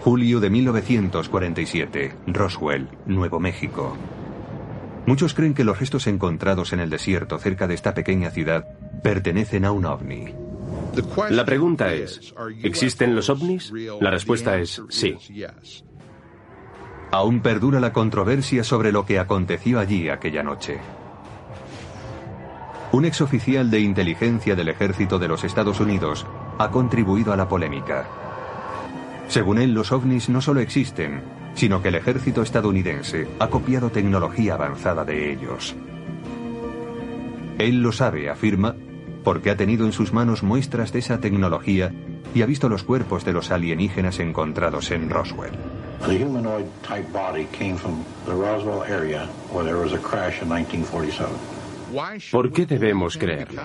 Julio de 1947, Roswell, Nuevo México. Muchos creen que los restos encontrados en el desierto cerca de esta pequeña ciudad pertenecen a un ovni. La pregunta es, ¿existen los ovnis? La respuesta es sí. Aún perdura la controversia sobre lo que aconteció allí aquella noche. Un exoficial de inteligencia del ejército de los Estados Unidos ha contribuido a la polémica. Según él, los ovnis no solo existen, sino que el ejército estadounidense ha copiado tecnología avanzada de ellos. Él lo sabe, afirma, porque ha tenido en sus manos muestras de esa tecnología y ha visto los cuerpos de los alienígenas encontrados en Roswell. The humanoid type body came from the Roswell area where there was a crash in 1947. ¿Por qué debemos creerle?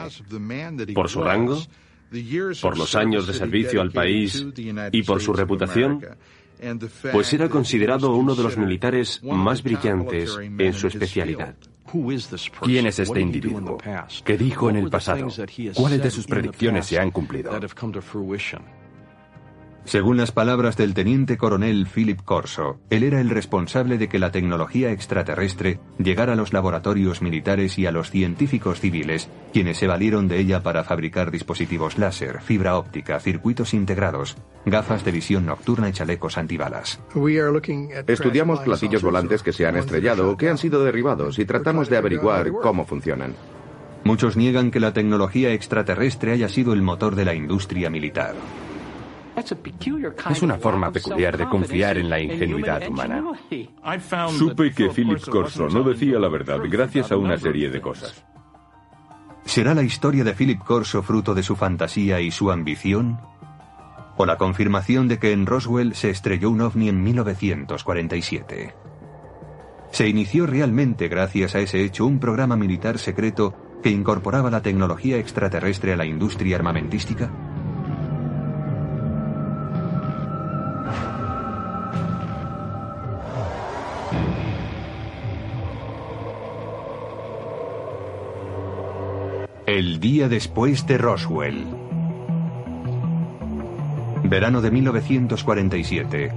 ¿Por su rango? Por los años de servicio al país y por su reputación, pues era considerado uno de los militares más brillantes en su especialidad. ¿Quién es este individuo? ¿Qué dijo en el pasado? ¿Cuáles de sus predicciones se han cumplido? Según las palabras del teniente coronel Philip Corso, él era el responsable de que la tecnología extraterrestre llegara a los laboratorios militares y a los científicos civiles, quienes se valieron de ella para fabricar dispositivos láser, fibra óptica, circuitos integrados, gafas de visión nocturna y chalecos antibalas. Estudiamos platillos volantes que se han estrellado o que han sido derribados y tratamos de averiguar cómo funcionan. Muchos niegan que la tecnología extraterrestre haya sido el motor de la industria militar. Es una forma peculiar de confiar en la ingenuidad humana. Supe que Philip Corso no decía la verdad gracias a una serie de cosas. ¿Será la historia de Philip Corso fruto de su fantasía y su ambición? ¿O la confirmación de que en Roswell se estrelló un ovni en 1947? Se inició realmente gracias a ese hecho un programa militar secreto que incorporaba la tecnología extraterrestre a la industria armamentística? El día después de Roswell. Verano de 1947.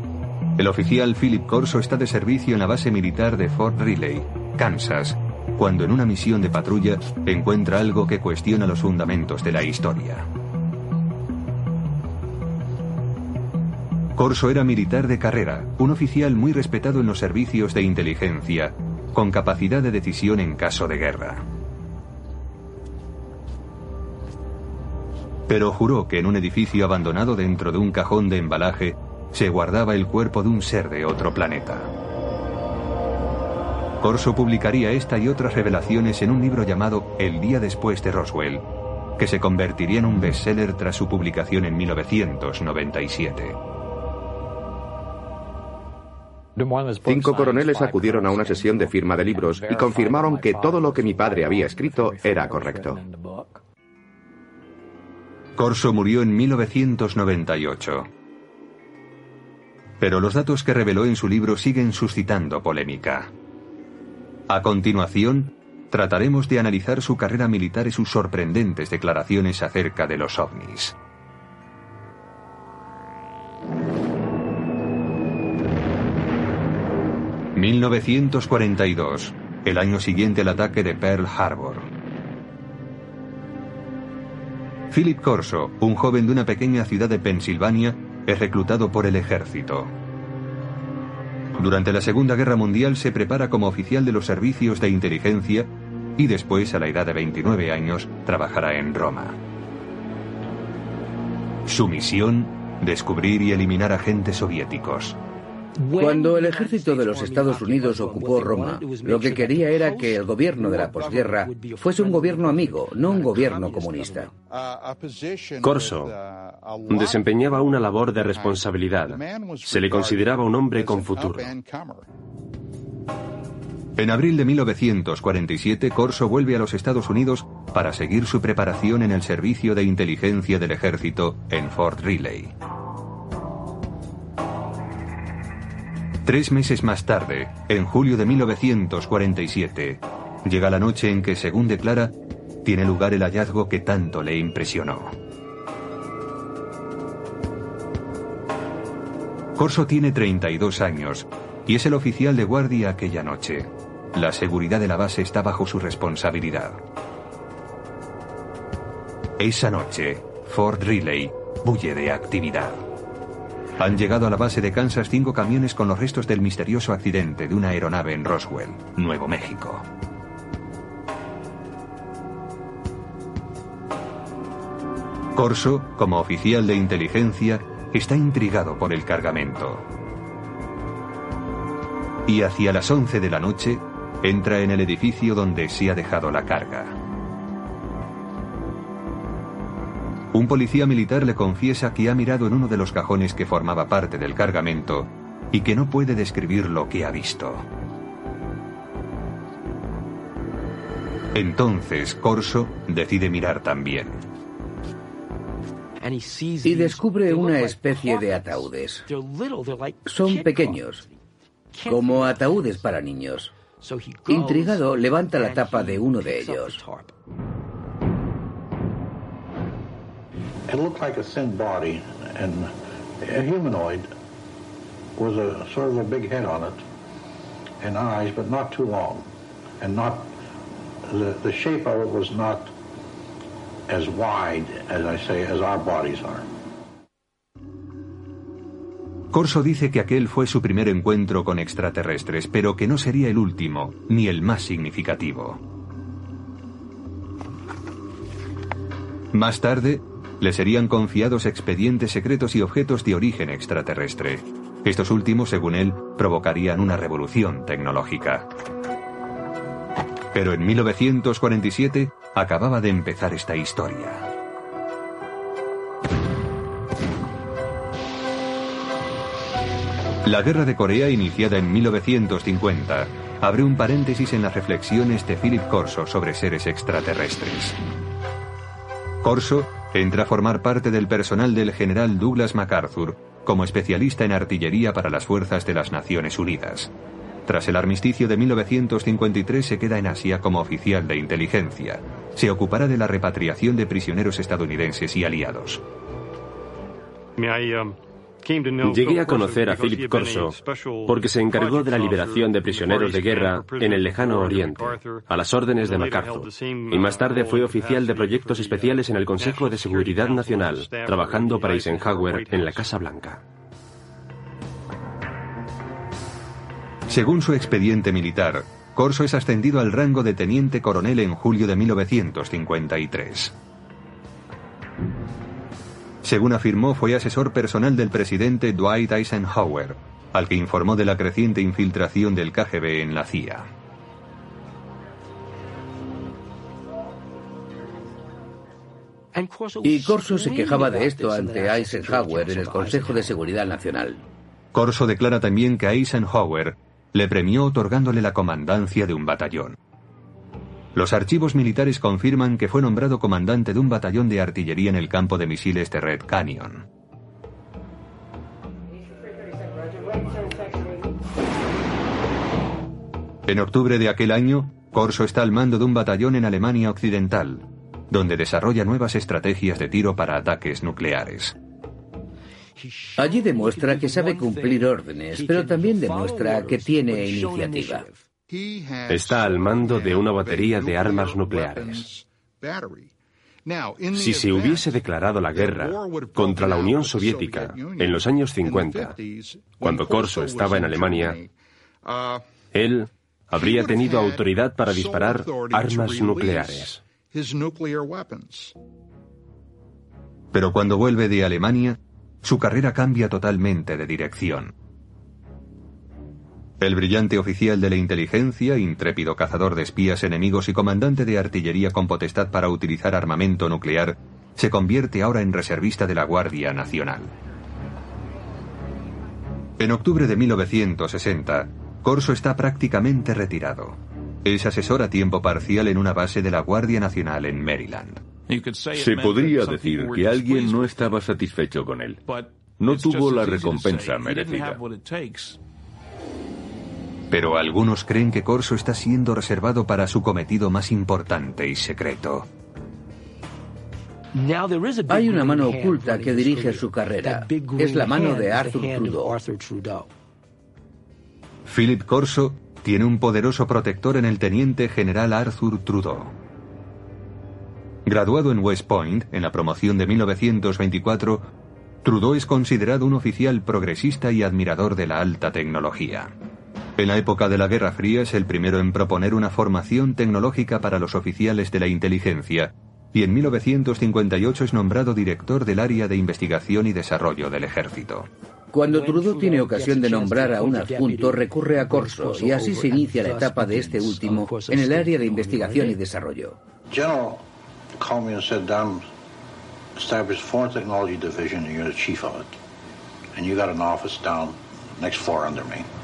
El oficial Philip Corso está de servicio en la base militar de Fort Riley, Kansas, cuando en una misión de patrulla encuentra algo que cuestiona los fundamentos de la historia. Corso era militar de carrera, un oficial muy respetado en los servicios de inteligencia, con capacidad de decisión en caso de guerra. Pero juró que en un edificio abandonado dentro de un cajón de embalaje se guardaba el cuerpo de un ser de otro planeta. Corso publicaría esta y otras revelaciones en un libro llamado El día después de Roswell, que se convertiría en un bestseller tras su publicación en 1997. Cinco coroneles acudieron a una sesión de firma de libros y confirmaron que todo lo que mi padre había escrito era correcto. Corso murió en 1998. Pero los datos que reveló en su libro siguen suscitando polémica. A continuación, trataremos de analizar su carrera militar y sus sorprendentes declaraciones acerca de los ovnis. ...1942... ...el año siguiente al ataque de Pearl Harbor... Philip Corso, un joven de una pequeña ciudad de Pensilvania, es reclutado por el ejército. Durante la Segunda Guerra Mundial se prepara como oficial de los servicios de inteligencia y después, a la edad de 29 años, trabajará en Roma. Su misión, descubrir y eliminar agentes soviéticos. Cuando el ejército de los Estados Unidos ocupó Roma, lo que quería era que el gobierno de la posguerra fuese un gobierno amigo, no un gobierno comunista. Corso desempeñaba una labor de responsabilidad. Se le consideraba un hombre con futuro. En abril de 1947, Corso vuelve a los Estados Unidos para seguir su preparación en el servicio de inteligencia del ejército en Fort Riley. Tres meses más tarde, en julio de 1947, llega la noche en que, según declara, tiene lugar el hallazgo que tanto le impresionó. Corso tiene 32 años y es el oficial de guardia aquella noche. La seguridad de la base está bajo su responsabilidad. Esa noche, Fort Riley bulle de actividad. Han llegado a la base de Kansas cinco camiones con los restos del misterioso accidente de una aeronave en Roswell, Nuevo México. Corso, como oficial de inteligencia, está intrigado por el cargamento. Y hacia las 11 de la noche, entra en el edificio donde se ha dejado la carga. Un policía militar le confiesa que ha mirado en uno de los cajones que formaba parte del cargamento y que no puede describir lo que ha visto. Entonces Corso decide mirar también. Y descubre una especie de ataúdes. Son pequeños, como ataúdes para niños. Intrigado, levanta la tapa de uno de ellos. It looked like a thin body and a humanoid with a sort of a big head on it and eyes, but not too long. And not, the, the shape of it was not as wide, as I say, as our bodies are. Corso dice que aquel fue su primer encuentro con extraterrestres, pero que no sería el último, ni el más significativo. Más tarde, le serían confiados expedientes secretos y objetos de origen extraterrestre. Estos últimos, según él, provocarían una revolución tecnológica. Pero en 1947 acababa de empezar esta historia. La guerra de Corea, iniciada en 1950, abre un paréntesis en las reflexiones de Philip Corso sobre seres extraterrestres. Corso entra a formar parte del personal del general Douglas MacArthur como especialista en artillería para las fuerzas de las Naciones Unidas. Tras el armisticio de 1953 se queda en Asia como oficial de inteligencia. Se ocupará de la repatriación de prisioneros estadounidenses y aliados. Llegué a conocer a Philip Corso porque se encargó de la liberación de prisioneros de guerra en el lejano Oriente, a las órdenes de MacArthur, y más tarde fue oficial de proyectos especiales en el Consejo de Seguridad Nacional, trabajando para Eisenhower en la Casa Blanca. Según su expediente militar, Corso es ascendido al rango de teniente coronel en julio de 1953. Según afirmó, fue asesor personal del presidente Dwight Eisenhower, al que informó de la creciente infiltración del KGB en la CIA. Y Corso se quejaba de esto ante Eisenhower en el Consejo de Seguridad Nacional. Corso declara también que Eisenhower le premió otorgándole la comandancia de un batallón. Los archivos militares confirman que fue nombrado comandante de un batallón de artillería en el campo de misiles de Red Canyon. En octubre de aquel año, Corso está al mando de un batallón en Alemania Occidental, donde desarrolla nuevas estrategias de tiro para ataques nucleares. Allí demuestra que sabe cumplir órdenes, pero también demuestra que tiene iniciativa. Está al mando de una batería de armas nucleares. Si se hubiese declarado la guerra contra la Unión Soviética en los años 50, cuando Corso estaba en Alemania, él habría tenido autoridad para disparar armas nucleares. Pero cuando vuelve de Alemania, su carrera cambia totalmente de dirección. El brillante oficial de la inteligencia, intrépido cazador de espías enemigos y comandante de artillería con potestad para utilizar armamento nuclear, se convierte ahora en reservista de la Guardia Nacional. En octubre de 1960, Corso está prácticamente retirado. Es asesor a tiempo parcial en una base de la Guardia Nacional en Maryland. Se podría decir que alguien no estaba satisfecho con él. No tuvo la recompensa merecida. Pero algunos creen que Corso está siendo reservado para su cometido más importante y secreto. Hay una mano oculta que dirige su carrera. Es la mano de Arthur Trudeau. Philip Corso tiene un poderoso protector en el teniente general Arthur Trudeau. Graduado en West Point en la promoción de 1924, Trudeau es considerado un oficial progresista y admirador de la alta tecnología. En la época de la Guerra Fría es el primero en proponer una formación tecnológica para los oficiales de la inteligencia y en 1958 es nombrado director del área de investigación y desarrollo del ejército. Cuando Trudeau tiene ocasión de nombrar a un adjunto, recurre a Corso y así se inicia la etapa de este último en el área de investigación y desarrollo. General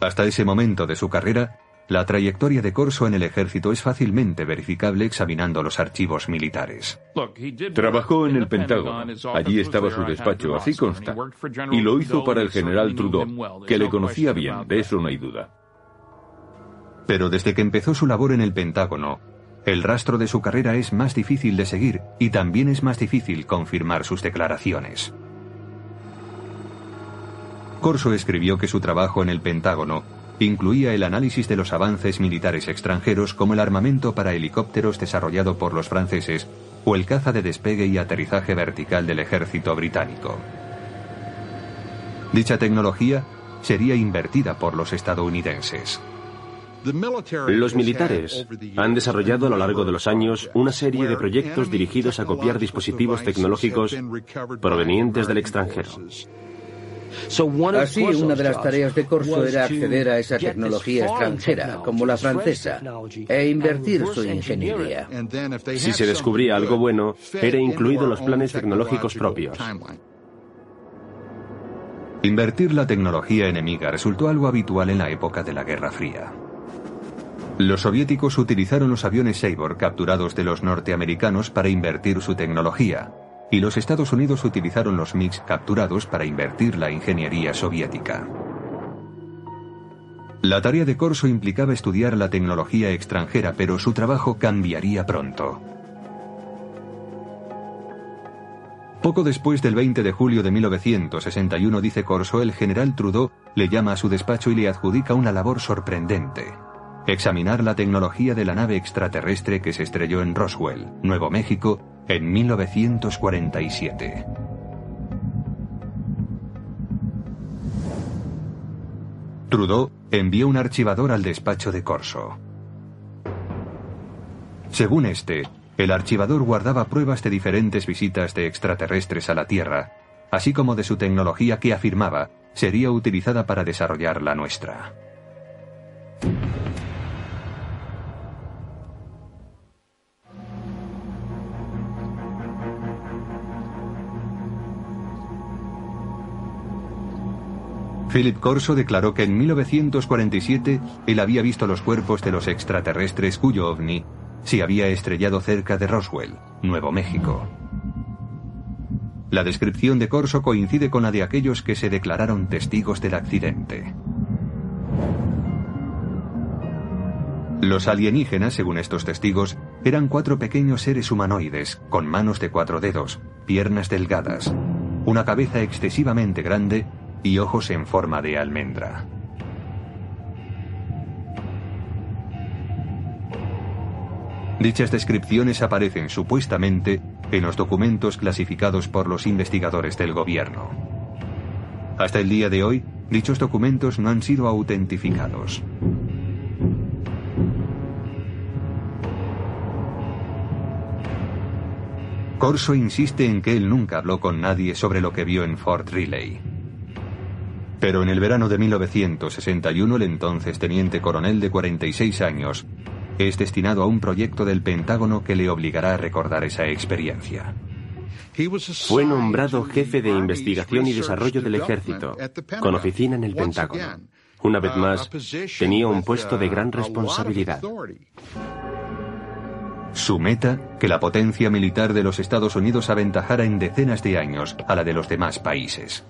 Hasta ese momento de su carrera, la trayectoria de Corso en el ejército es fácilmente verificable examinando los archivos militares. Trabajó en el Pentágono. Allí estaba su despacho, así consta. Y lo hizo para el general Trudeau, que le conocía bien, de eso no hay duda. Pero desde que empezó su labor en el Pentágono, el rastro de su carrera es más difícil de seguir y también es más difícil confirmar sus declaraciones. Corso escribió que su trabajo en el Pentágono incluía el análisis de los avances militares extranjeros como el armamento para helicópteros desarrollado por los franceses o el caza de despegue y aterrizaje vertical del ejército británico. Dicha tecnología sería invertida por los estadounidenses. Los militares han desarrollado a lo largo de los años una serie de proyectos dirigidos a copiar dispositivos tecnológicos provenientes del extranjero. Así, una de las tareas de Corso era acceder a esa tecnología extranjera, como la francesa, e invertir su ingeniería. Si se descubría algo bueno, era incluido en los planes tecnológicos propios. Invertir la tecnología enemiga resultó algo habitual en la época de la Guerra Fría. Los soviéticos utilizaron los aviones Sabor capturados de los norteamericanos para invertir su tecnología, y los Estados Unidos utilizaron los MiGs capturados para invertir la ingeniería soviética. La tarea de Corso implicaba estudiar la tecnología extranjera, pero su trabajo cambiaría pronto. Poco después del 20 de julio de 1961, dice Corso, el general Trudeau le llama a su despacho y le adjudica una labor sorprendente. Examinar la tecnología de la nave extraterrestre que se estrelló en Roswell, Nuevo México, en 1947. Trudeau envió un archivador al despacho de Corso. Según este, el archivador guardaba pruebas de diferentes visitas de extraterrestres a la Tierra, así como de su tecnología que afirmaba sería utilizada para desarrollar la nuestra. Philip Corso declaró que en 1947 él había visto los cuerpos de los extraterrestres cuyo ovni se había estrellado cerca de Roswell, Nuevo México. La descripción de Corso coincide con la de aquellos que se declararon testigos del accidente. Los alienígenas, según estos testigos, eran cuatro pequeños seres humanoides, con manos de cuatro dedos, piernas delgadas, una cabeza excesivamente grande y ojos en forma de almendra. Dichas descripciones aparecen supuestamente en los documentos clasificados por los investigadores del gobierno. Hasta el día de hoy, dichos documentos no han sido autentificados. Corso insiste en que él nunca habló con nadie sobre lo que vio en Fort Riley. Pero en el verano de 1961 el entonces teniente coronel de 46 años es destinado a un proyecto del Pentágono que le obligará a recordar esa experiencia. Fue nombrado jefe de investigación y desarrollo del ejército, con oficina en el Pentágono. Una vez más, tenía un puesto de gran responsabilidad. Su meta, que la potencia militar de los Estados Unidos aventajara en decenas de años a la de los demás países.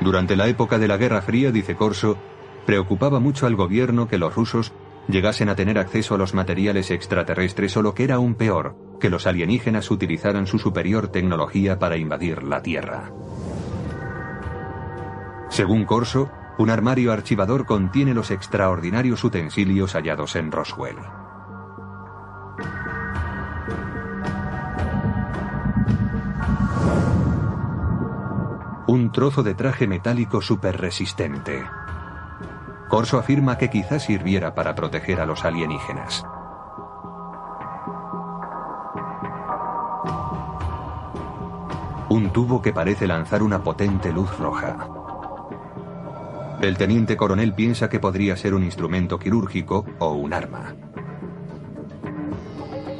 Durante la época de la Guerra Fría, dice Corso, preocupaba mucho al gobierno que los rusos llegasen a tener acceso a los materiales extraterrestres o lo que era aún peor, que los alienígenas utilizaran su superior tecnología para invadir la Tierra. Según Corso, un armario archivador contiene los extraordinarios utensilios hallados en Roswell. Un trozo de traje metálico súper resistente. Corso afirma que quizás sirviera para proteger a los alienígenas. Un tubo que parece lanzar una potente luz roja. El teniente coronel piensa que podría ser un instrumento quirúrgico o un arma.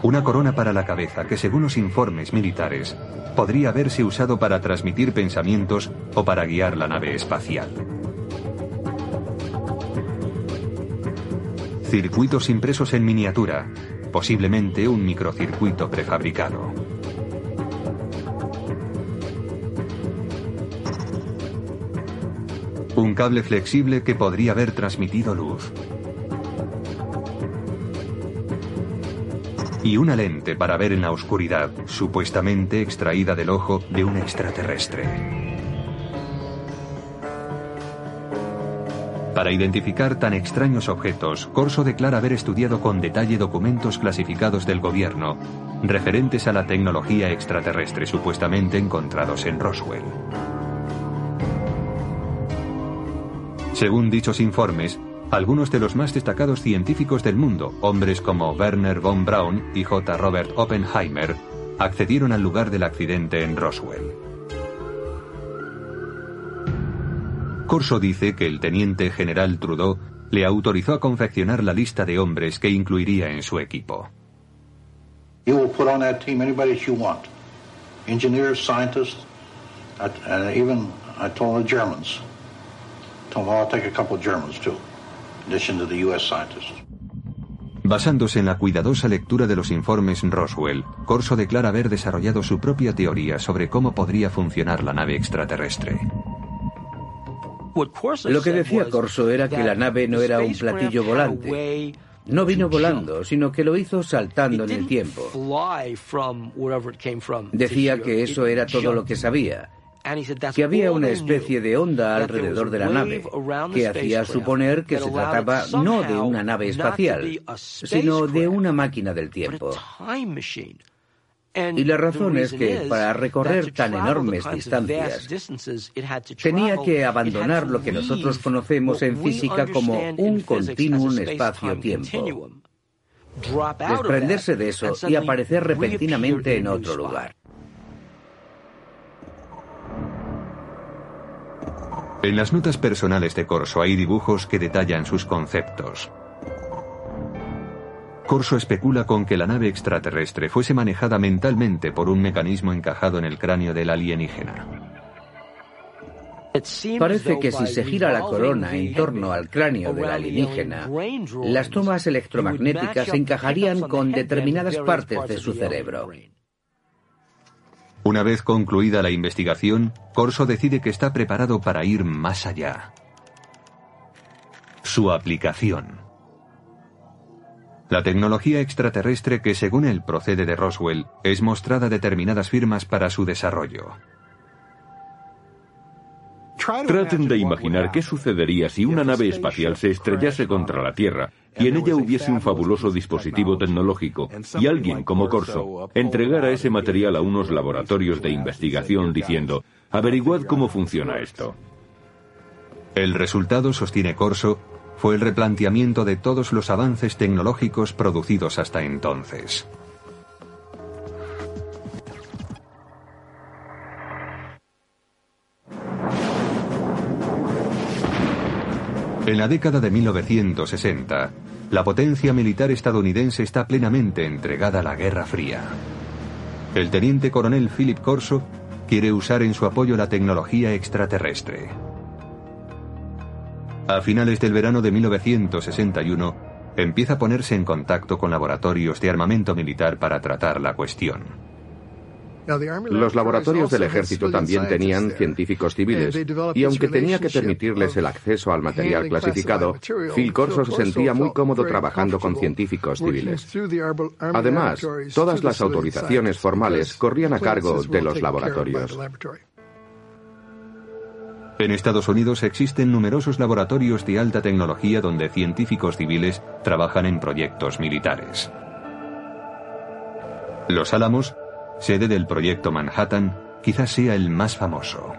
Una corona para la cabeza que según los informes militares podría haberse usado para transmitir pensamientos o para guiar la nave espacial. Circuitos impresos en miniatura, posiblemente un microcircuito prefabricado. Un cable flexible que podría haber transmitido luz. Y una lente para ver en la oscuridad, supuestamente extraída del ojo de un extraterrestre. Para identificar tan extraños objetos, Corso declara haber estudiado con detalle documentos clasificados del gobierno referentes a la tecnología extraterrestre supuestamente encontrados en Roswell. Según dichos informes, algunos de los más destacados científicos del mundo, hombres como Werner von Braun y J. Robert Oppenheimer, accedieron al lugar del accidente en Roswell. Corso dice que el teniente general Trudeau le autorizó a confeccionar la lista de hombres que incluiría en su equipo. You will put on that team anybody that you want. Engineers, scientists, and even I told the Germans. Told them I'll take a couple of Germans too, in addition to the U.S. scientists. Basándose en la cuidadosa lectura de los informes Roswell, Corso declara haber desarrollado su propia teoría sobre cómo podría funcionar la nave extraterrestre. Lo que decía Corso era que la nave no era un platillo volante. No vino volando, sino que lo hizo saltando en el tiempo. Decía que eso era todo lo que sabía, que había una especie de onda alrededor de la nave, que hacía suponer que se trataba no de una nave espacial, sino de una máquina del tiempo. Y la razón es que para recorrer tan enormes distancias tenía que abandonar lo que nosotros conocemos en física como un continuum espacio-tiempo. Desprenderse de eso y aparecer repentinamente en otro lugar. En las notas personales de Corso hay dibujos que detallan sus conceptos. Corso especula con que la nave extraterrestre fuese manejada mentalmente por un mecanismo encajado en el cráneo del alienígena. Parece que si se gira la corona en torno al cráneo del alienígena, las tomas electromagnéticas encajarían con determinadas partes de su cerebro. Una vez concluida la investigación, Corso decide que está preparado para ir más allá. Su aplicación. La tecnología extraterrestre que según él procede de Roswell es mostrada a determinadas firmas para su desarrollo. Traten de imaginar qué sucedería si una nave espacial se estrellase contra la Tierra y en ella hubiese un fabuloso dispositivo tecnológico y alguien como Corso entregara ese material a unos laboratorios de investigación diciendo, averiguad cómo funciona esto. El resultado, sostiene Corso, fue el replanteamiento de todos los avances tecnológicos producidos hasta entonces. En la década de 1960, la potencia militar estadounidense está plenamente entregada a la Guerra Fría. El teniente coronel Philip Corso quiere usar en su apoyo la tecnología extraterrestre. A finales del verano de 1961, empieza a ponerse en contacto con laboratorios de armamento militar para tratar la cuestión. Los laboratorios del ejército también tenían científicos civiles, y aunque tenía que permitirles el acceso al material clasificado, Phil Corso se sentía muy cómodo trabajando con científicos civiles. Además, todas las autorizaciones formales corrían a cargo de los laboratorios. En Estados Unidos existen numerosos laboratorios de alta tecnología donde científicos civiles trabajan en proyectos militares. Los Álamos sede del proyecto Manhattan, quizás sea el más famoso.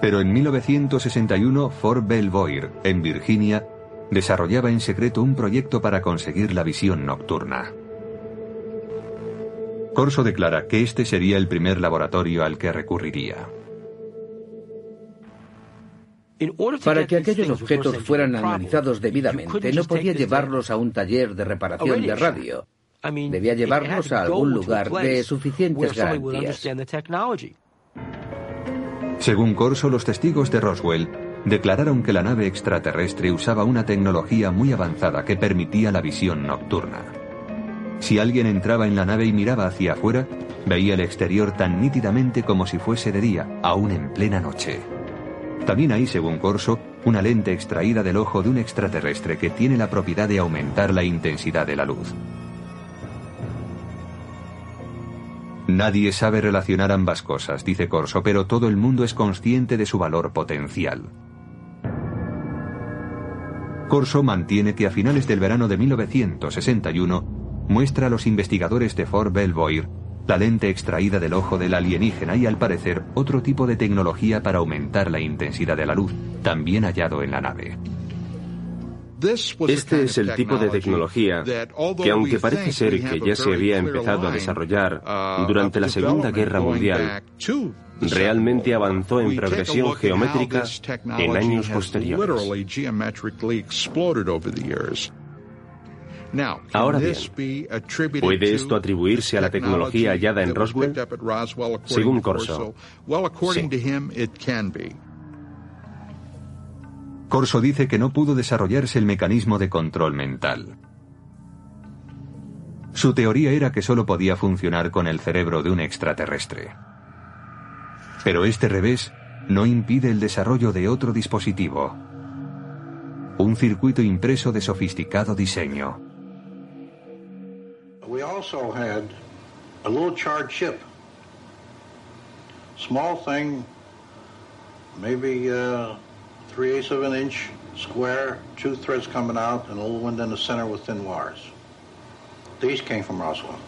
Pero en 1961 Fort Belvoir, en Virginia, desarrollaba en secreto un proyecto para conseguir la visión nocturna. Corso declara que este sería el primer laboratorio al que recurriría. Para que aquellos objetos fueran analizados debidamente, no podía llevarlos a un taller de reparación de radio. Debía llevarlos a algún lugar de suficientes garantías. Según Corso, los testigos de Roswell declararon que la nave extraterrestre usaba una tecnología muy avanzada que permitía la visión nocturna. Si alguien entraba en la nave y miraba hacia afuera, veía el exterior tan nítidamente como si fuese de día, aún en plena noche. También hay, según Corso, una lente extraída del ojo de un extraterrestre que tiene la propiedad de aumentar la intensidad de la luz. Nadie sabe relacionar ambas cosas, dice Corso, pero todo el mundo es consciente de su valor potencial. Corso mantiene que a finales del verano de 1961 muestra a los investigadores de Fort Belvoir la lente extraída del ojo del alienígena y al parecer otro tipo de tecnología para aumentar la intensidad de la luz, también hallado en la nave. Este es el tipo de tecnología que, aunque parece ser que ya se había empezado a desarrollar durante la Segunda Guerra Mundial, realmente avanzó en progresión geométrica en años posteriores. Ahora bien, ¿puede esto atribuirse a la tecnología hallada en Roswell? Según Corso, sí. Corso dice que no pudo desarrollarse el mecanismo de control mental. Su teoría era que solo podía funcionar con el cerebro de un extraterrestre. Pero este revés no impide el desarrollo de otro dispositivo, un circuito impreso de sofisticado diseño. We also had a little charred chip. Small thing, maybe uh, three eighths of an inch square, two threads coming out, and a little one in the center with thin wires. These came from Roswell.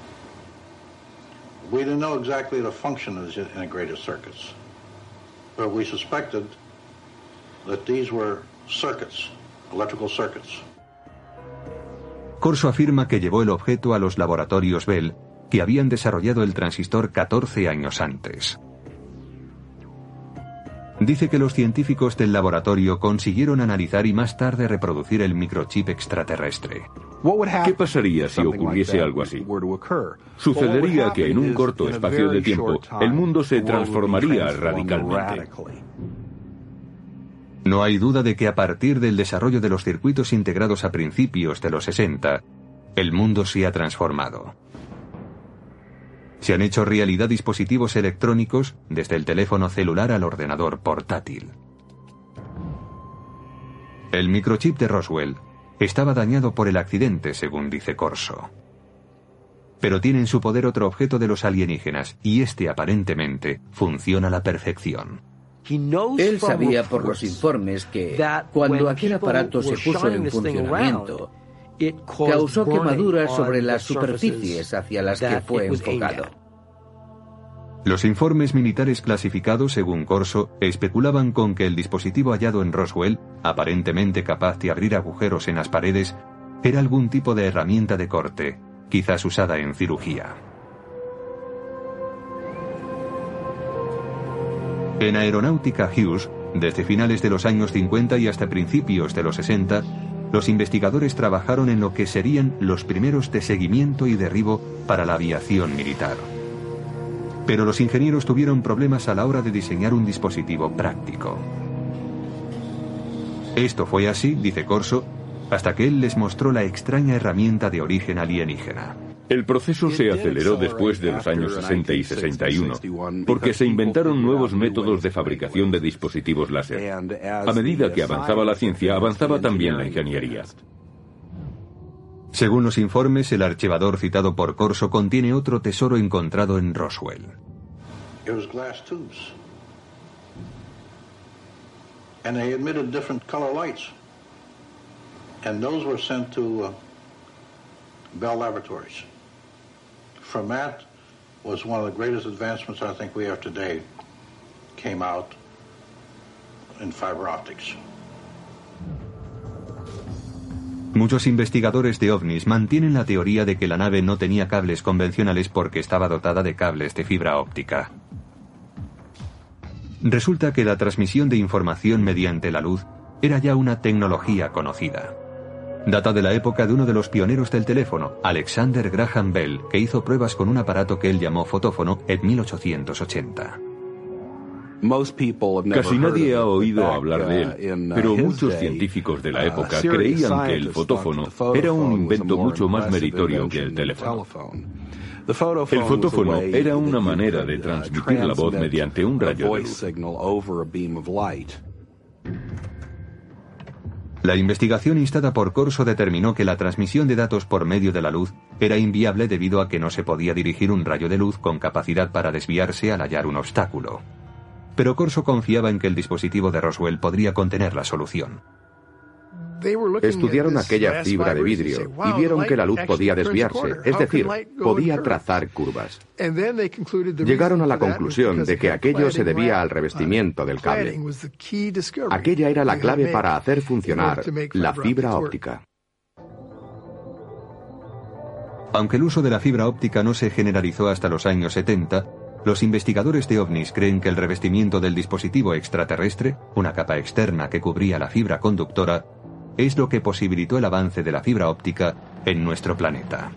We didn't know exactly the function of these integrated circuits, but we suspected that these were circuits, electrical circuits. Corso afirma que llevó el objeto a los laboratorios Bell, que habían desarrollado el transistor 14 años antes. Dice que los científicos del laboratorio consiguieron analizar y más tarde reproducir el microchip extraterrestre. ¿Qué pasaría si ocurriese algo así? Sucedería que en un corto espacio de tiempo el mundo se transformaría radicalmente. No hay duda de que a partir del desarrollo de los circuitos integrados a principios de los 60, el mundo se ha transformado. Se han hecho realidad dispositivos electrónicos desde el teléfono celular al ordenador portátil. El microchip de Roswell estaba dañado por el accidente, según dice Corso. Pero tiene en su poder otro objeto de los alienígenas, y este aparentemente funciona a la perfección. Él sabía por los informes que cuando aquel aparato se puso en funcionamiento, causó quemaduras sobre las superficies hacia las que fue enfocado. Los informes militares clasificados, según Corso, especulaban con que el dispositivo hallado en Roswell, aparentemente capaz de abrir agujeros en las paredes, era algún tipo de herramienta de corte, quizás usada en cirugía. En aeronáutica Hughes, desde finales de los años 50 y hasta principios de los 60, los investigadores trabajaron en lo que serían los primeros de seguimiento y derribo para la aviación militar. Pero los ingenieros tuvieron problemas a la hora de diseñar un dispositivo práctico. Esto fue así, dice Corso, hasta que él les mostró la extraña herramienta de origen alienígena. El proceso se aceleró después de los años 60 y 61, porque se inventaron nuevos métodos de fabricación de dispositivos láser. A medida que avanzaba la ciencia, avanzaba también la ingeniería. Según los informes, el archivador citado por Corso contiene otro tesoro encontrado en Roswell. Uh, Bell Laboratories. From that was one of the greatest advancements I think we have today. Muchos investigadores de ovnis mantienen la teoría de que la nave no tenía cables convencionales porque estaba dotada de cables de fibra óptica. Resulta que la transmisión de información mediante la luz era ya una tecnología conocida. Data de la época de uno de los pioneros del teléfono, Alexander Graham Bell, que hizo pruebas con un aparato que él llamó fotófono en 1880. Casi nadie ha oído hablar de él, pero muchos científicos de la época creían que el fotófono era un invento mucho más meritorio que el teléfono. El fotófono era una manera de transmitir la voz mediante un rayo de luz. La investigación instada por Corso determinó que la transmisión de datos por medio de la luz era inviable debido a que no se podía dirigir un rayo de luz con capacidad para desviarse al hallar un obstáculo pero Corso confiaba en que el dispositivo de Roswell podría contener la solución. Estudiaron aquella fibra de vidrio y vieron que la luz podía desviarse, es decir, podía trazar curvas. Llegaron a la conclusión de que aquello se debía al revestimiento del cable. Aquella era la clave para hacer funcionar la fibra óptica. Aunque el uso de la fibra óptica no se generalizó hasta los años 70, los investigadores de ovnis creen que el revestimiento del dispositivo extraterrestre, una capa externa que cubría la fibra conductora, es lo que posibilitó el avance de la fibra óptica en nuestro planeta.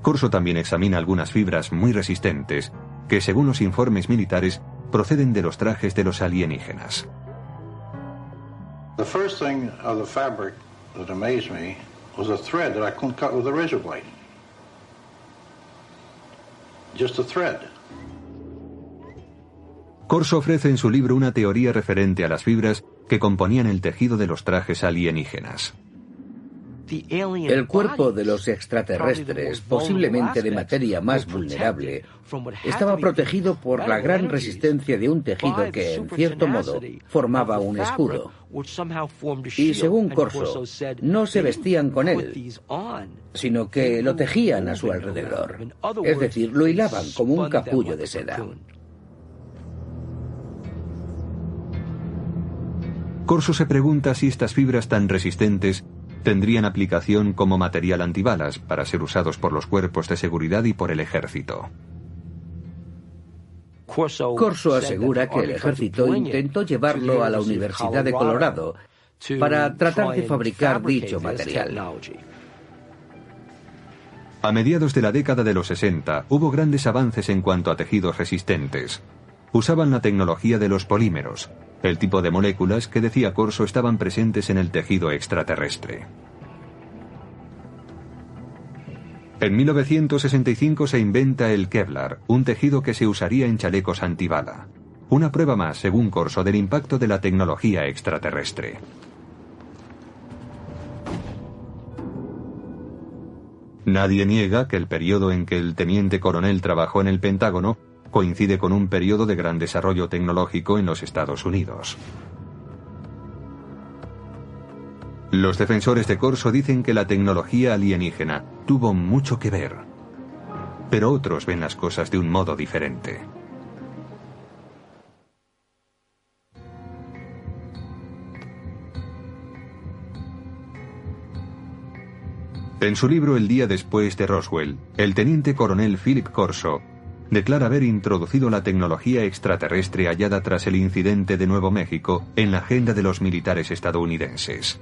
Corso también examina algunas fibras muy resistentes que, según los informes militares, proceden de los trajes de los alienígenas. The first thing of the fabric that amazed me was a thread that I couldn't cut with a razor blade. Just a thread. Corso ofrece en su libro una teoría referente a las fibras que componían el tejido de los trajes alienígenas. El cuerpo de los extraterrestres, posiblemente de materia más vulnerable, estaba protegido por la gran resistencia de un tejido que, en cierto modo, formaba un escudo. Y según Corso, no se vestían con él, sino que lo tejían a su alrededor. Es decir, lo hilaban como un capullo de seda. Corso se pregunta si estas fibras tan resistentes tendrían aplicación como material antibalas para ser usados por los cuerpos de seguridad y por el ejército. Corso asegura que el ejército intentó llevarlo a la Universidad de Colorado para tratar de fabricar dicho material. A mediados de la década de los 60 hubo grandes avances en cuanto a tejidos resistentes. Usaban la tecnología de los polímeros, el tipo de moléculas que decía Corso estaban presentes en el tejido extraterrestre. En 1965 se inventa el Kevlar, un tejido que se usaría en chalecos antibala. Una prueba más, según Corso, del impacto de la tecnología extraterrestre. Nadie niega que el periodo en que el teniente coronel trabajó en el Pentágono coincide con un periodo de gran desarrollo tecnológico en los Estados Unidos. Los defensores de Corso dicen que la tecnología alienígena tuvo mucho que ver, pero otros ven las cosas de un modo diferente. En su libro El día después de Roswell, el teniente coronel Philip Corso declara haber introducido la tecnología extraterrestre hallada tras el incidente de Nuevo México en la agenda de los militares estadounidenses.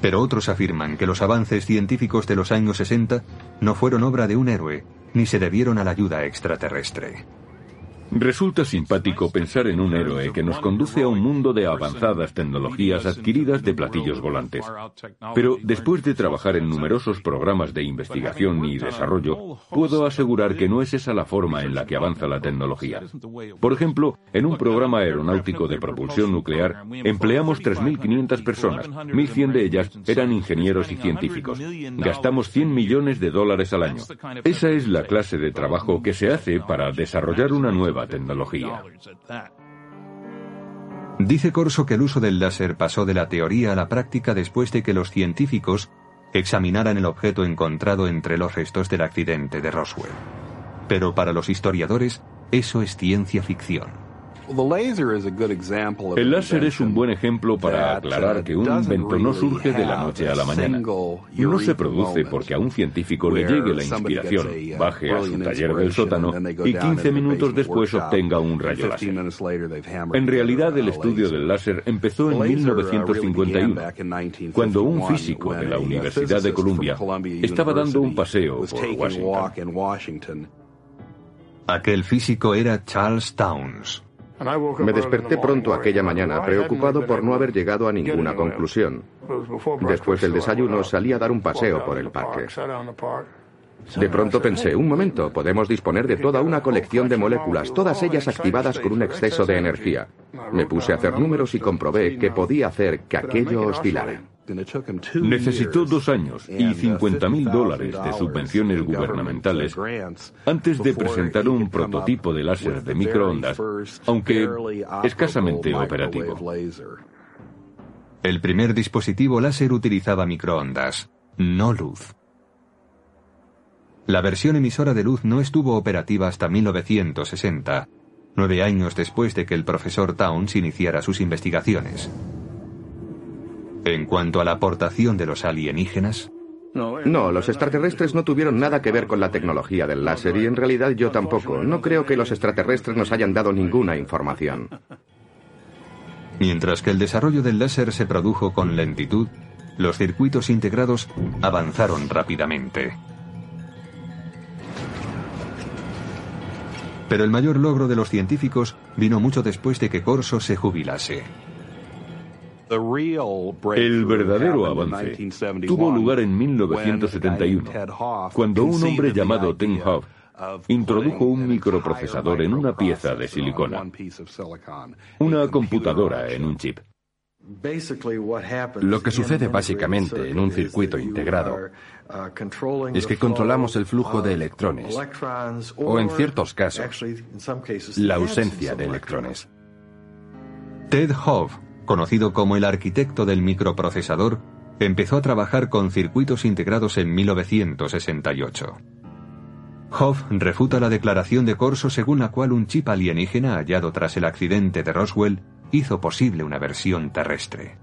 Pero otros afirman que los avances científicos de los años 60 no fueron obra de un héroe, ni se debieron a la ayuda extraterrestre. Resulta simpático pensar en un héroe que nos conduce a un mundo de avanzadas tecnologías adquiridas de platillos volantes. Pero después de trabajar en numerosos programas de investigación y desarrollo, puedo asegurar que no es esa la forma en la que avanza la tecnología. Por ejemplo, en un programa aeronáutico de propulsión nuclear empleamos 3.500 personas, 1.100 de ellas eran ingenieros y científicos. Gastamos 100 millones de dólares al año. Esa es la clase de trabajo que se hace para desarrollar una nueva tecnología. Dice Corso que el uso del láser pasó de la teoría a la práctica después de que los científicos examinaran el objeto encontrado entre los restos del accidente de Roswell. Pero para los historiadores, eso es ciencia ficción. El láser es un buen ejemplo para aclarar que un invento no surge de la noche a la mañana. No se produce porque a un científico le llegue la inspiración, baje a su taller del sótano y 15 minutos después obtenga un rayo láser. En realidad el estudio del láser empezó en 1951, cuando un físico de la Universidad de Columbia estaba dando un paseo por Washington. Aquel físico era Charles Towns. Me desperté pronto aquella mañana, preocupado por no haber llegado a ninguna conclusión. Después del desayuno salí a dar un paseo por el parque. De pronto pensé, un momento, podemos disponer de toda una colección de moléculas, todas ellas activadas con un exceso de energía. Me puse a hacer números y comprobé que podía hacer que aquello oscilara. Necesitó dos años y 50 mil dólares de subvenciones gubernamentales antes de presentar un prototipo de láser de microondas, aunque escasamente operativo. El primer dispositivo láser utilizaba microondas, no luz. La versión emisora de luz no estuvo operativa hasta 1960, nueve años después de que el profesor Towns iniciara sus investigaciones. En cuanto a la aportación de los alienígenas, no, los extraterrestres no tuvieron nada que ver con la tecnología del láser y en realidad yo tampoco. No creo que los extraterrestres nos hayan dado ninguna información. Mientras que el desarrollo del láser se produjo con lentitud, los circuitos integrados avanzaron rápidamente. Pero el mayor logro de los científicos vino mucho después de que Corso se jubilase. El verdadero avance tuvo lugar en 1971, cuando un hombre llamado Tim Hoff introdujo un microprocesador en una pieza de silicona, una computadora en un chip. Lo que sucede básicamente en un circuito integrado es que controlamos el flujo de electrones, o en ciertos casos, la ausencia de electrones. Ted Hoff conocido como el arquitecto del microprocesador, empezó a trabajar con circuitos integrados en 1968. Hoff refuta la declaración de Corso según la cual un chip alienígena hallado tras el accidente de Roswell hizo posible una versión terrestre.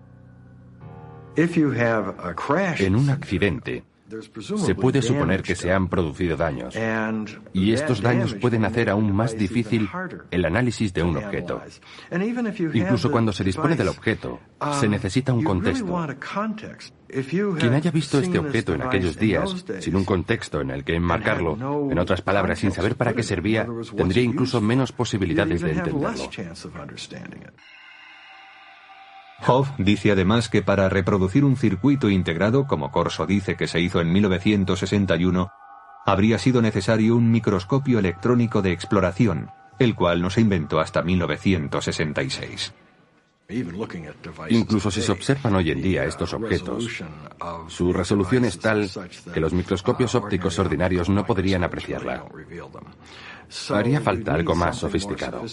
En un accidente, se puede suponer que se han producido daños, y estos daños pueden hacer aún más difícil el análisis de un objeto. Incluso cuando se dispone del objeto, se necesita un contexto. Quien haya visto este objeto en aquellos días, sin un contexto en el que enmarcarlo, en otras palabras, sin saber para qué servía, tendría incluso menos posibilidades de entenderlo. Hoff dice además que para reproducir un circuito integrado, como Corso dice que se hizo en 1961, habría sido necesario un microscopio electrónico de exploración, el cual no se inventó hasta 1966. Incluso si se observan hoy en día estos objetos, su resolución es tal que los microscopios ópticos ordinarios no podrían apreciarla. Haría falta algo más sofisticado.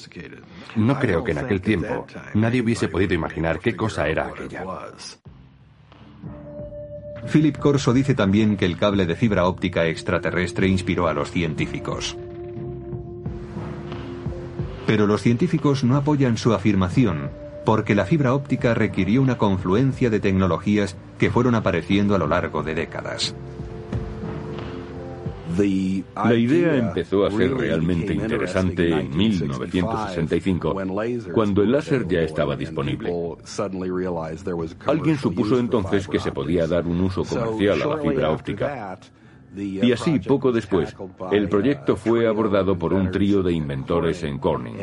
No creo que en aquel tiempo nadie hubiese podido imaginar qué cosa era aquella. Philip Corso dice también que el cable de fibra óptica extraterrestre inspiró a los científicos. Pero los científicos no apoyan su afirmación, porque la fibra óptica requirió una confluencia de tecnologías que fueron apareciendo a lo largo de décadas. La idea empezó a ser realmente interesante en 1965, cuando el láser ya estaba disponible. Alguien supuso entonces que se podía dar un uso comercial a la fibra óptica. Y así, poco después, el proyecto fue abordado por un trío de inventores en Corning.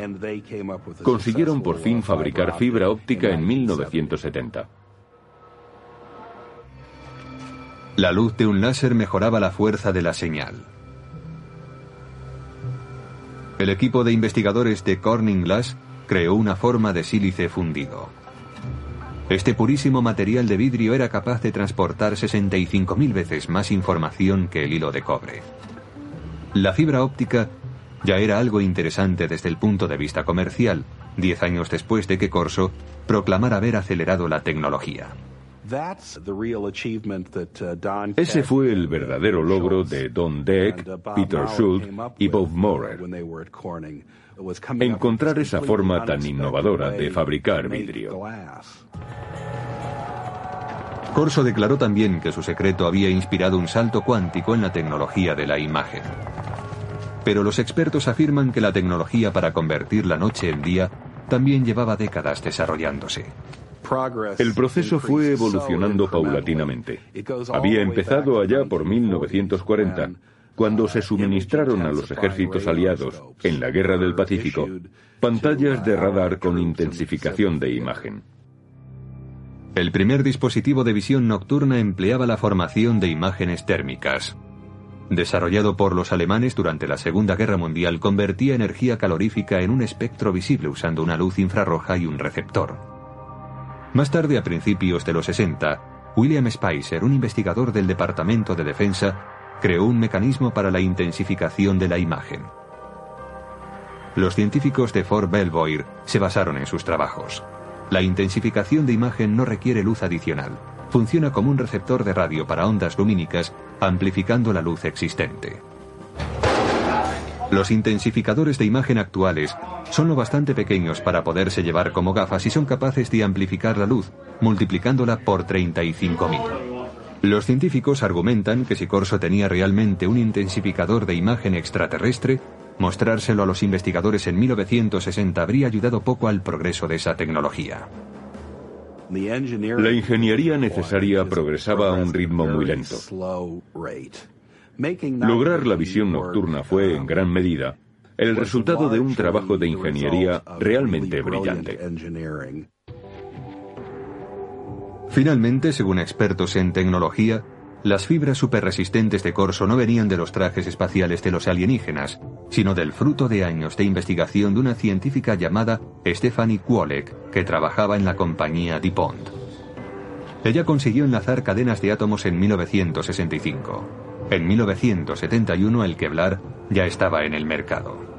Consiguieron por fin fabricar fibra óptica en 1970. La luz de un láser mejoraba la fuerza de la señal. El equipo de investigadores de Corning Glass creó una forma de sílice fundido. Este purísimo material de vidrio era capaz de transportar 65.000 veces más información que el hilo de cobre. La fibra óptica ya era algo interesante desde el punto de vista comercial, diez años después de que Corso proclamara haber acelerado la tecnología. Uh, Ese fue el verdadero logro de Don Deck, uh, Peter Schultz y Bob Maurer. Encontrar esa forma tan innovadora de fabricar vidrio. Corso declaró también que su secreto había inspirado un salto cuántico en la tecnología de la imagen. Pero los expertos afirman que la tecnología para convertir la noche en día también llevaba décadas desarrollándose. El proceso fue evolucionando paulatinamente. Había empezado allá por 1940, cuando se suministraron a los ejércitos aliados, en la Guerra del Pacífico, pantallas de radar con intensificación de imagen. El primer dispositivo de visión nocturna empleaba la formación de imágenes térmicas. Desarrollado por los alemanes durante la Segunda Guerra Mundial, convertía energía calorífica en un espectro visible usando una luz infrarroja y un receptor. Más tarde, a principios de los 60, William Spicer, un investigador del Departamento de Defensa, creó un mecanismo para la intensificación de la imagen. Los científicos de Fort Belvoir se basaron en sus trabajos. La intensificación de imagen no requiere luz adicional. Funciona como un receptor de radio para ondas lumínicas, amplificando la luz existente. Los intensificadores de imagen actuales son lo bastante pequeños para poderse llevar como gafas y son capaces de amplificar la luz, multiplicándola por 35.000. Los científicos argumentan que si Corso tenía realmente un intensificador de imagen extraterrestre, mostrárselo a los investigadores en 1960 habría ayudado poco al progreso de esa tecnología. La ingeniería necesaria progresaba a un ritmo muy lento. Lograr la visión nocturna fue, en gran medida, el resultado de un trabajo de ingeniería realmente brillante. Finalmente, según expertos en tecnología, las fibras superresistentes de Corso no venían de los trajes espaciales de los alienígenas, sino del fruto de años de investigación de una científica llamada Stephanie Kwolek, que trabajaba en la compañía DuPont. Ella consiguió enlazar cadenas de átomos en 1965. En 1971 el Kevlar ya estaba en el mercado.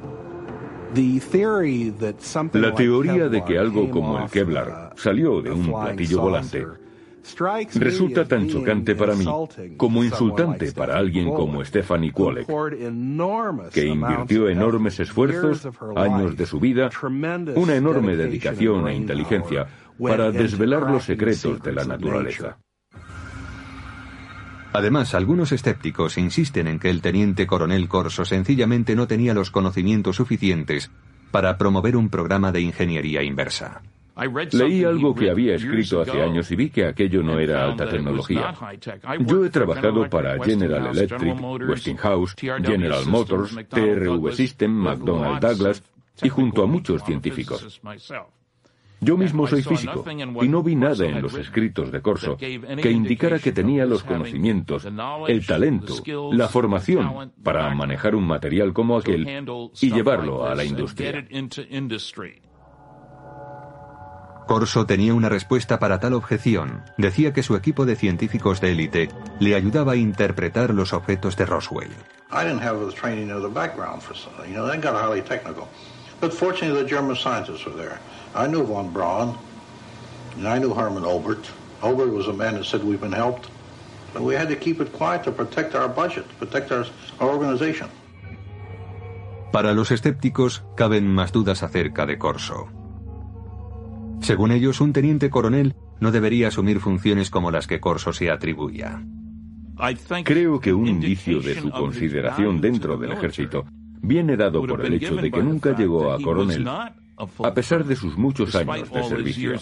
La teoría de que algo como el Kevlar salió de un platillo volante resulta tan chocante para mí como insultante para alguien como Stephanie Kwolek, que invirtió enormes esfuerzos, años de su vida, una enorme dedicación e inteligencia para desvelar los secretos de la naturaleza. Además, algunos escépticos insisten en que el teniente coronel Corso sencillamente no tenía los conocimientos suficientes para promover un programa de ingeniería inversa. Leí algo que había escrito hace años y vi que aquello no era alta tecnología. Yo he trabajado para General Electric, Westinghouse, General Motors, TRV System, McDonnell Douglas y junto a muchos científicos. Yo mismo soy físico y no vi nada en los escritos de Corso que indicara que tenía los conocimientos, el talento, la formación para manejar un material como aquel y llevarlo a la industria. Corso tenía una respuesta para tal objeción. Decía que su equipo de científicos de élite le ayudaba a interpretar los objetos de Roswell. But I knew von Braun, and I knew Hermann Obert. Obert was a man who said we've been helped. But we had to keep it quiet to protect our budget, protect our, our organization. Para los escépticos, caben más dudas acerca de Corso. Según ellos, un teniente coronel no debería asumir funciones como las que Corso se atribuía. Creo que un indicio de su consideración dentro del ejército viene dado por el hecho de que nunca llegó a coronel, a pesar de sus muchos años de servicio.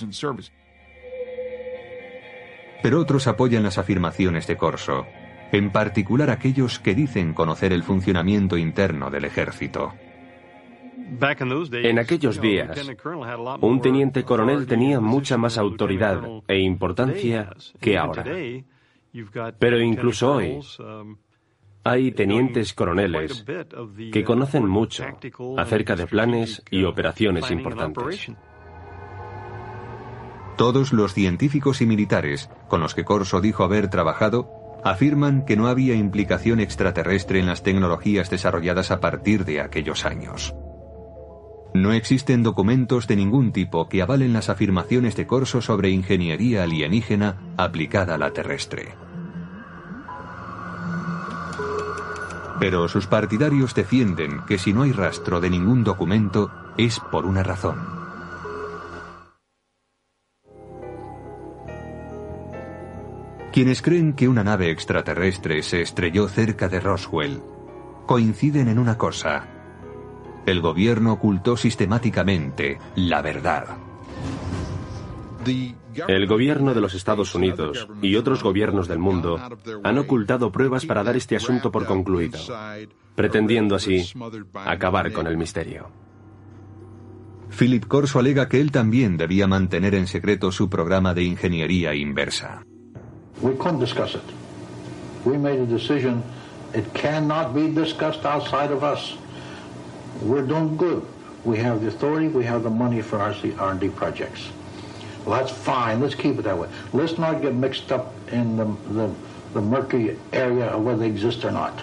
Pero otros apoyan las afirmaciones de Corso. en particular aquellos que dicen conocer el funcionamiento interno del ejército. En aquellos días, un teniente coronel tenía mucha más autoridad e importancia que ahora. Pero incluso hoy, hay tenientes coroneles que conocen mucho acerca de planes y operaciones importantes. Todos los científicos y militares con los que Corso dijo haber trabajado afirman que no había implicación extraterrestre en las tecnologías desarrolladas a partir de aquellos años. No existen documentos de ningún tipo que avalen las afirmaciones de Corso sobre ingeniería alienígena aplicada a la terrestre. Pero sus partidarios defienden que si no hay rastro de ningún documento es por una razón. Quienes creen que una nave extraterrestre se estrelló cerca de Roswell coinciden en una cosa. El gobierno ocultó sistemáticamente la verdad. El gobierno de los Estados Unidos y otros gobiernos del mundo han ocultado pruebas para dar este asunto por concluido, pretendiendo así acabar con el misterio. Philip Corso alega que él también debía mantener en secreto su programa de ingeniería inversa. We couldn't discuss it. We made a decision. It cannot be discussed outside of us. We're doing good. We have the authority. We have the money for our R&D projects. That's fine. Let's keep it that way. Let's not get mixed up in the murky area of whether they exist or not.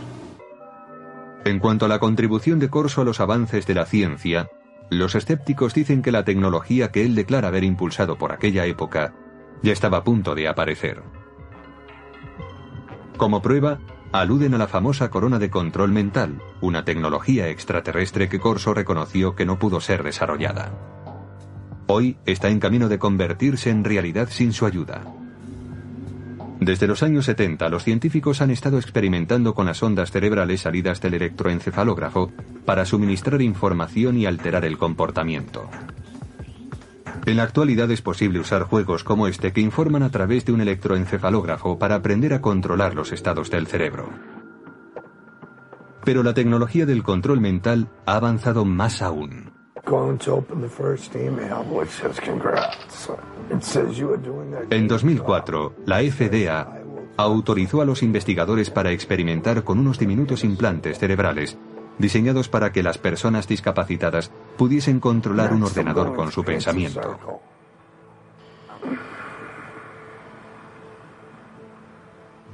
En cuanto a la contribución de Corso a los avances de la ciencia, los escépticos dicen que la tecnología que él declara haber impulsado por aquella época ya estaba a punto de aparecer. Como prueba, aluden a la famosa corona de control mental, una tecnología extraterrestre que Corso reconoció que no pudo ser desarrollada. Hoy está en camino de convertirse en realidad sin su ayuda. Desde los años 70, los científicos han estado experimentando con las ondas cerebrales salidas del electroencefalógrafo para suministrar información y alterar el comportamiento. En la actualidad es posible usar juegos como este que informan a través de un electroencefalógrafo para aprender a controlar los estados del cerebro. Pero la tecnología del control mental ha avanzado más aún. En 2004, la FDA autorizó a los investigadores para experimentar con unos diminutos implantes cerebrales diseñados para que las personas discapacitadas pudiesen controlar un ordenador con su pensamiento.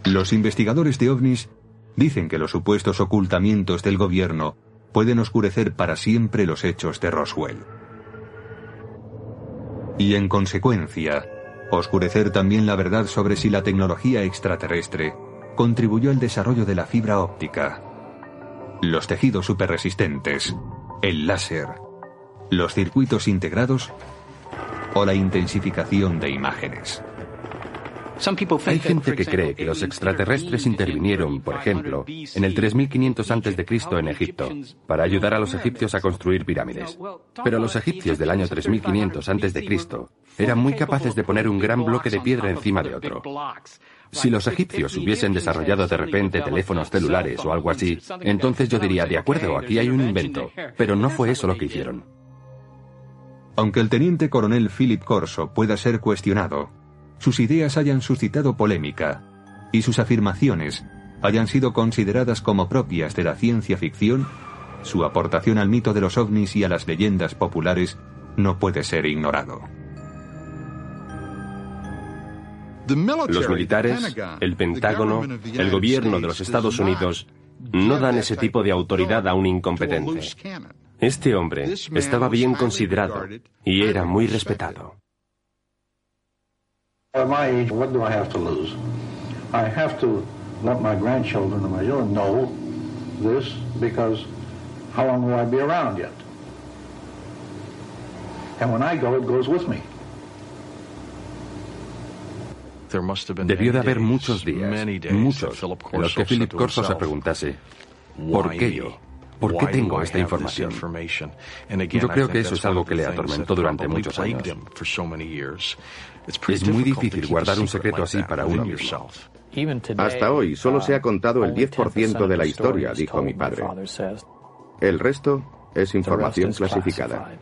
Los investigadores de ovnis dicen que los supuestos ocultamientos del gobierno pueden oscurecer para siempre los hechos de Roswell. Y en consecuencia, oscurecer también la verdad sobre si la tecnología extraterrestre contribuyó al desarrollo de la fibra óptica, los tejidos superresistentes, el láser, los circuitos integrados o la intensificación de imágenes. Hay gente que cree que los extraterrestres intervinieron, por ejemplo, en el 3500 a.C. en Egipto, para ayudar a los egipcios a construir pirámides. Pero los egipcios del año 3500 a.C. eran muy capaces de poner un gran bloque de piedra encima de otro. Si los egipcios hubiesen desarrollado de repente teléfonos celulares o algo así, entonces yo diría, de acuerdo, aquí hay un invento. Pero no fue eso lo que hicieron. Aunque el teniente coronel Philip Corso pueda ser cuestionado, sus ideas hayan suscitado polémica y sus afirmaciones hayan sido consideradas como propias de la ciencia ficción, su aportación al mito de los ovnis y a las leyendas populares no puede ser ignorado. Los militares, el Pentágono, el gobierno de los Estados Unidos no dan ese tipo de autoridad a un incompetente. Este hombre estaba bien considerado y era muy respetado. At my age, what do I have to lose? I have to let my grandchildren and my children know this because how long will I be around yet? And when I go, it goes with me. Debió de haber muchos días, muchos, en los que Philip Corso se preguntase, ¿por qué yo? ¿Por qué tengo esta información? Yo creo que eso es algo que le atormentó durante muchos años. Es muy difícil guardar un secreto así para uno mismo. Hasta hoy solo se ha contado el 10% de la historia, dijo mi padre. El resto es información clasificada.